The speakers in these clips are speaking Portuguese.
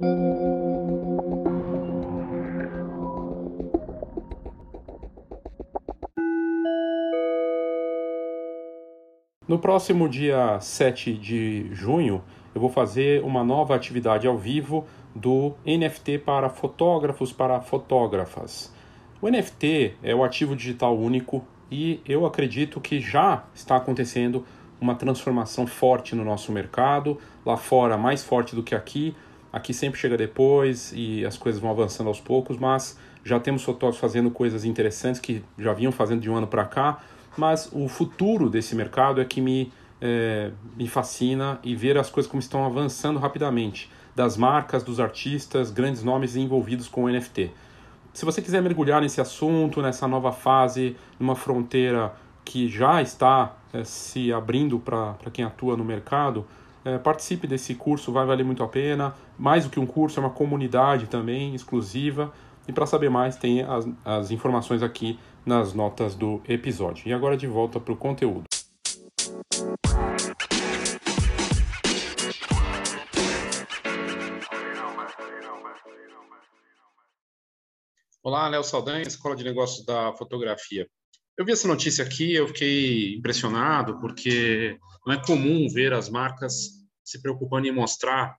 No próximo dia 7 de junho, eu vou fazer uma nova atividade ao vivo do NFT para fotógrafos para fotógrafas. O NFT é o ativo digital único e eu acredito que já está acontecendo uma transformação forte no nosso mercado, lá fora mais forte do que aqui. Aqui sempre chega depois e as coisas vão avançando aos poucos, mas já temos fotógrafos fazendo coisas interessantes que já vinham fazendo de um ano para cá. Mas o futuro desse mercado é que me, é, me fascina e ver as coisas como estão avançando rapidamente, das marcas, dos artistas, grandes nomes envolvidos com o NFT. Se você quiser mergulhar nesse assunto, nessa nova fase, numa fronteira que já está é, se abrindo para quem atua no mercado, é, participe desse curso, vai valer muito a pena. Mais do que um curso, é uma comunidade também exclusiva. E para saber mais, tem as, as informações aqui nas notas do episódio. E agora de volta para o conteúdo. Olá, Léo Saldanha, Escola de Negócios da Fotografia. Eu vi essa notícia aqui, eu fiquei impressionado, porque não é comum ver as marcas se preocupando em mostrar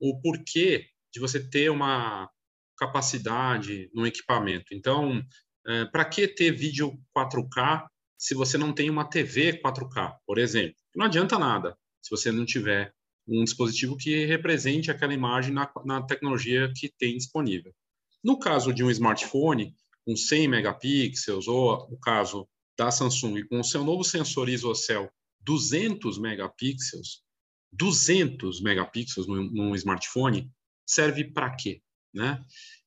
o porquê de você ter uma capacidade no equipamento. Então, é, para que ter vídeo 4K se você não tem uma TV 4K, por exemplo? Não adianta nada se você não tiver um dispositivo que represente aquela imagem na, na tecnologia que tem disponível. No caso de um smartphone com 100 megapixels, ou o caso da Samsung com o seu novo sensor ISOCELL 200 megapixels, 200 megapixels num, smartphone, serve para quê? Né?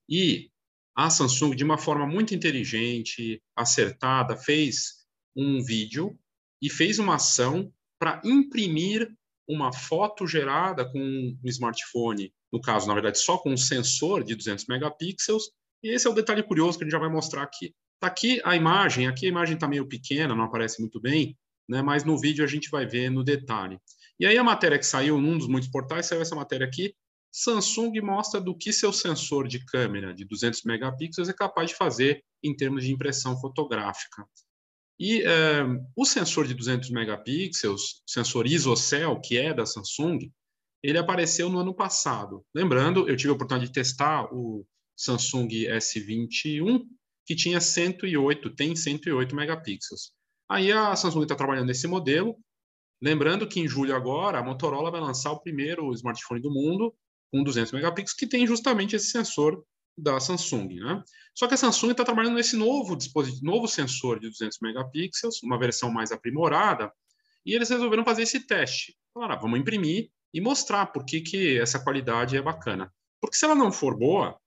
E a Samsung, de uma forma muito inteligente, acertada, fez um vídeo e fez uma ação para imprimir uma foto gerada com um smartphone no caso, na verdade, só com um sensor de 200 megapixels, e esse é o detalhe curioso que a gente já vai mostrar aqui. Está aqui a imagem, aqui a imagem está meio pequena, não aparece muito bem, né, mas no vídeo a gente vai ver no detalhe. E aí a matéria que saiu num dos muitos portais, saiu essa matéria aqui, Samsung mostra do que seu sensor de câmera de 200 megapixels é capaz de fazer em termos de impressão fotográfica. E é, o sensor de 200 megapixels, sensor ISOCELL, que é da Samsung, ele apareceu no ano passado. Lembrando, eu tive a oportunidade de testar o Samsung S21, que tinha 108, tem 108 megapixels. Aí a Samsung está trabalhando nesse modelo. Lembrando que em julho agora, a Motorola vai lançar o primeiro smartphone do mundo com 200 megapixels, que tem justamente esse sensor da Samsung. Né? Só que a Samsung está trabalhando nesse novo dispositivo, novo sensor de 200 megapixels, uma versão mais aprimorada, e eles resolveram fazer esse teste. Falaram, ah, vamos imprimir e mostrar por que, que essa qualidade é bacana. Porque se ela não for boa,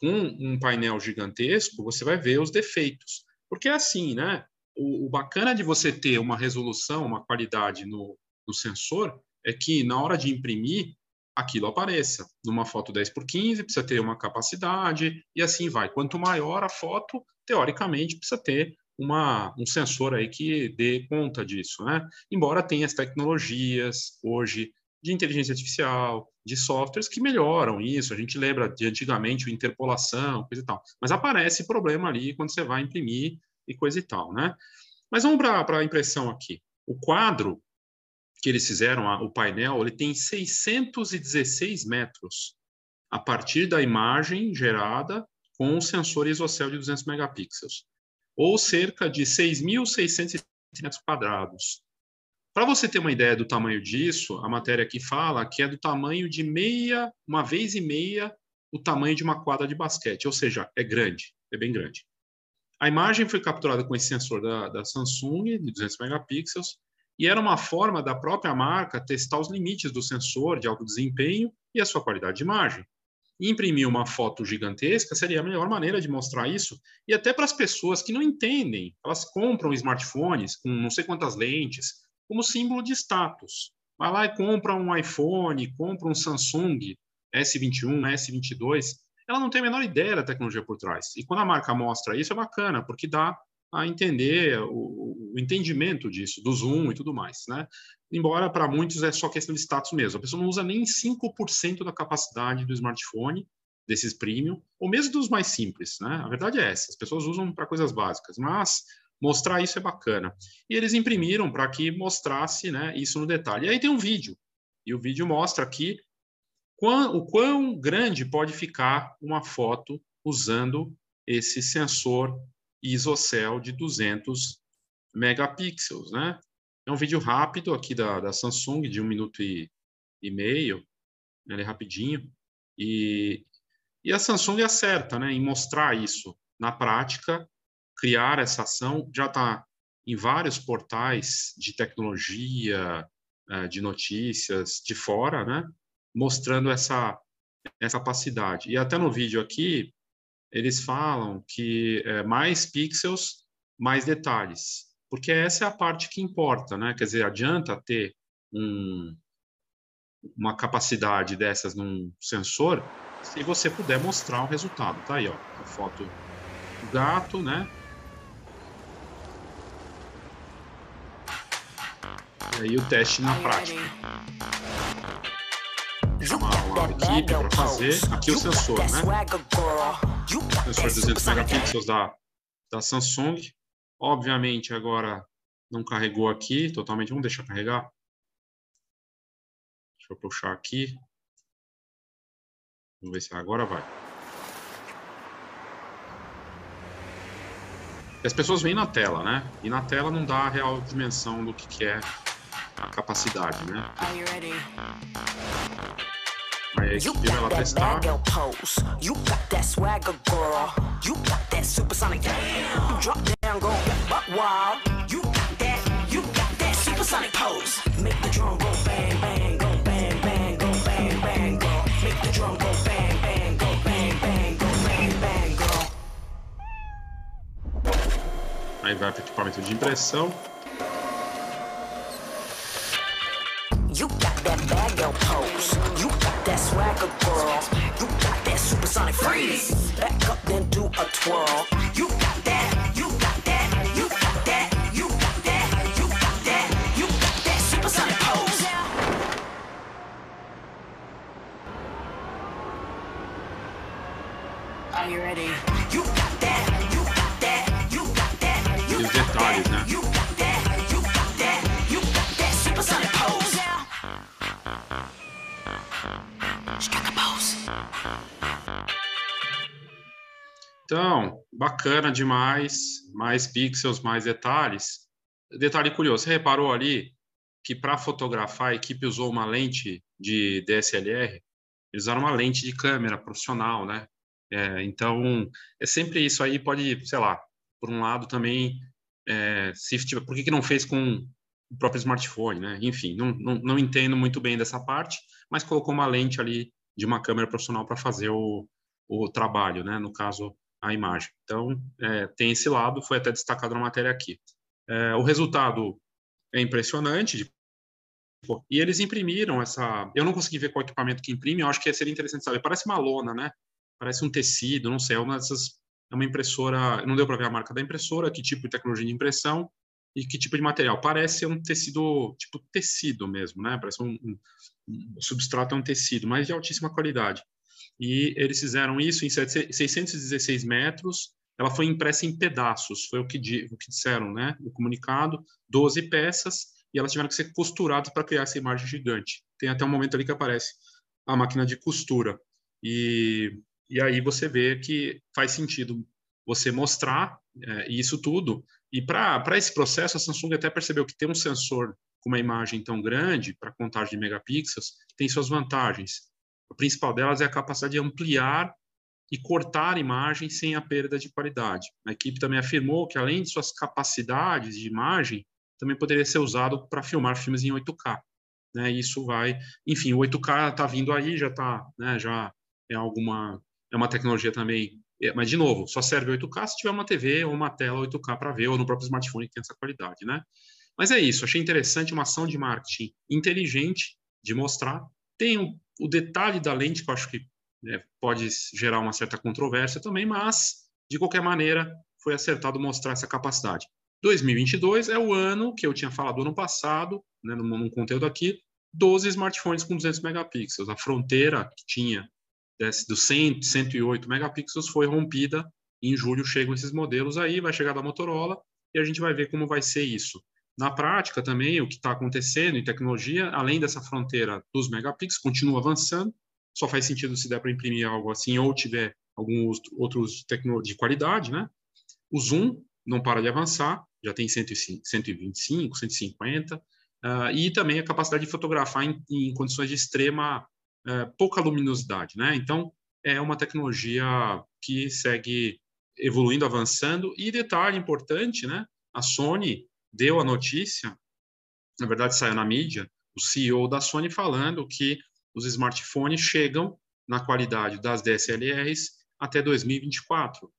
com um painel gigantesco, você vai ver os defeitos. Porque é assim, né? O, o bacana de você ter uma resolução, uma qualidade no, no sensor, é que na hora de imprimir, aquilo apareça. Numa foto 10 por 15 precisa ter uma capacidade e assim vai. Quanto maior a foto, teoricamente precisa ter uma, um sensor aí que dê conta disso, né? Embora tenha as tecnologias hoje de inteligência artificial, de softwares que melhoram isso. A gente lembra de antigamente o interpolação, coisa e tal. Mas aparece problema ali quando você vai imprimir e coisa e tal, né? Mas vamos para a impressão aqui. O quadro que eles fizeram, o painel, ele tem 616 metros a partir da imagem gerada com o sensor isocel de 200 megapixels, ou cerca de 6.600 metros quadrados. Para você ter uma ideia do tamanho disso, a matéria aqui fala que é do tamanho de meia, uma vez e meia, o tamanho de uma quadra de basquete, ou seja, é grande, é bem grande. A imagem foi capturada com esse sensor da, da Samsung, de 200 megapixels, e era uma forma da própria marca testar os limites do sensor de alto desempenho e a sua qualidade de imagem. Imprimir uma foto gigantesca seria a melhor maneira de mostrar isso, e até para as pessoas que não entendem, elas compram smartphones com não sei quantas lentes, como símbolo de status. Vai lá e compra um iPhone, compra um Samsung S21, S22, ela não tem a menor ideia da tecnologia por trás. E quando a marca mostra isso, é bacana, porque dá a entender o, o, entendimento disso, do zoom e tudo mais, né? Embora para muitos é só questão de status mesmo. A pessoa não usa nem 5% da capacidade do smartphone, desses premium, ou mesmo dos mais simples, né? A verdade é essa, as pessoas usam para coisas básicas, mas mostrar isso é bacana. E eles imprimiram para que mostrasse né, isso no detalhe. E aí tem um vídeo, e o vídeo mostra aqui o quão grande pode ficar uma foto usando esse sensor ISOCELL de 200 megapixels, né? É um vídeo rápido aqui da, da Samsung, de um minuto e, e meio, né? ele é rapidinho, e, e a Samsung acerta né, em mostrar isso na prática, criar essa ação, já está em vários portais de tecnologia, é, de notícias de fora, né, mostrando essa, essa capacidade. E até no vídeo aqui, eles falam que é, mais pixels, mais detalhes, porque essa é a parte que importa, né? Quer dizer, adianta ter um, uma capacidade dessas num sensor se você puder mostrar o resultado. Tá aí, ó, a foto do gato, né? E aí o teste na prática. Chamar uma equipe para fazer. Aqui o sensor, né? Sensor 200 megapixels da, da Samsung. Obviamente agora não carregou aqui totalmente. Vamos deixar carregar. Deixa eu puxar aqui. Vamos ver se agora vai. as pessoas veem na tela, né? E na tela não dá a real dimensão do que, que é a capacidade, né? Like, you, you got know, that Mandel pose. You got that swagger, girl. You got that supersonic. Damn. You drop down, go get butt wild. You got that. You got that supersonic pose. Make the drum go bang, bang, go bang, bang, go bang, bang, go. Make the drum go bang, bang, go bang, bang, go bang, bang, go. Aí vai para equipamento de impressão. You got that bag that swagger girl. You got that supersonic freeze. Back up then do a twirl. You got that. You got that. You got that. You got that. You got that. You got that supersonic pose. Are you ready? You got that. detalhes, né? Então, bacana demais, mais pixels, mais detalhes. Detalhe curioso, você reparou ali que para fotografar a equipe usou uma lente de DSLR, eles usaram uma lente de câmera profissional, né? É, então, é sempre isso aí pode, sei lá, por um lado também é, se, tipo, por que, que não fez com o próprio smartphone, né? Enfim, não, não, não entendo muito bem dessa parte, mas colocou uma lente ali de uma câmera profissional para fazer o, o trabalho, né? No caso, a imagem. Então, é, tem esse lado, foi até destacado na matéria aqui. É, o resultado é impressionante, de, e eles imprimiram essa. Eu não consegui ver qual equipamento que imprime, eu acho que seria interessante saber. Parece uma lona, né? Parece um tecido, não sei, é uma dessas é uma impressora, não deu para ver a marca da impressora, que tipo de tecnologia de impressão e que tipo de material. Parece um tecido, tipo tecido mesmo, né? Parece um, um, um o substrato é um tecido, mas de altíssima qualidade. E eles fizeram isso em 616 metros. Ela foi impressa em pedaços, foi o que, o que disseram, né? No comunicado, 12 peças, e elas tiveram que ser costuradas para criar essa imagem gigante. Tem até um momento ali que aparece a máquina de costura. E e aí você vê que faz sentido você mostrar é, isso tudo. E para esse processo, a Samsung até percebeu que ter um sensor com uma imagem tão grande, para contagem de megapixels, tem suas vantagens. A principal delas é a capacidade de ampliar e cortar a imagem sem a perda de qualidade. A equipe também afirmou que, além de suas capacidades de imagem, também poderia ser usado para filmar filmes em 8K. Né? Isso vai, enfim, o 8K está vindo aí, já está, né, já é alguma é uma tecnologia também, mas de novo, só serve 8K se tiver uma TV ou uma tela 8K para ver, ou no próprio smartphone que tem essa qualidade, né? Mas é isso, achei interessante uma ação de marketing inteligente de mostrar. Tem o, o detalhe da lente, que eu acho que né, pode gerar uma certa controvérsia também, mas, de qualquer maneira, foi acertado mostrar essa capacidade. 2022 é o ano que eu tinha falado ano passado, né, num, num conteúdo aqui, 12 smartphones com 200 megapixels. A fronteira que tinha desse, dos 100, 108 megapixels foi rompida. Em julho chegam esses modelos aí, vai chegar da Motorola e a gente vai ver como vai ser isso. Na prática também, o que está acontecendo em tecnologia, além dessa fronteira dos megapixels, continua avançando. Só faz sentido se der para imprimir algo assim ou tiver alguns outros de qualidade, né? O zoom não para de avançar, já tem 105, 125, 150, uh, e também a capacidade de fotografar em, em condições de extrema uh, pouca luminosidade, né? Então, é uma tecnologia que segue evoluindo, avançando, e detalhe importante, né? A Sony deu a notícia, na verdade saiu na mídia, o CEO da Sony falando que os smartphones chegam na qualidade das DSLRs até 2024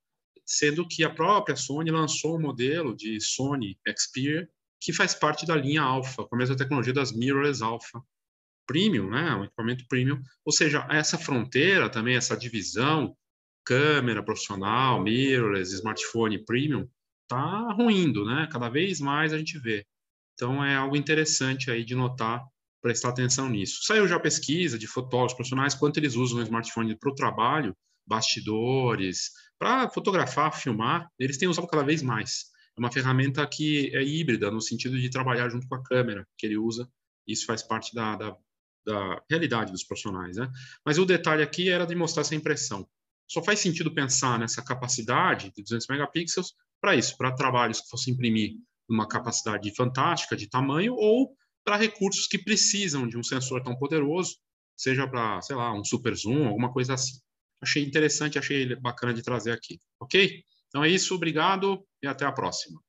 sendo que a própria Sony lançou um modelo de Sony Xperia que faz parte da linha Alpha, com a mesma tecnologia das mirrorless Alpha Premium, né, um equipamento premium. Ou seja, essa fronteira também, essa divisão câmera profissional, mirrorless, smartphone premium, está ruindo, né? Cada vez mais a gente vê. Então é algo interessante aí de notar, prestar atenção nisso. Saiu já pesquisa de fotógrafos profissionais quanto eles usam o smartphone para o trabalho, bastidores, para fotografar, filmar, eles têm usado cada vez mais. É uma ferramenta que é híbrida, no sentido de trabalhar junto com a câmera que ele usa. Isso faz parte da, da, da realidade dos profissionais. Né? Mas o detalhe aqui era de mostrar essa impressão. Só faz sentido pensar nessa capacidade de 200 megapixels para isso, para trabalhos que fossem imprimir uma capacidade fantástica de tamanho ou para recursos que precisam de um sensor tão poderoso, seja para, sei lá, um super zoom, alguma coisa assim achei interessante, achei bacana de trazer aqui, ok? Então é isso, obrigado e até a próxima.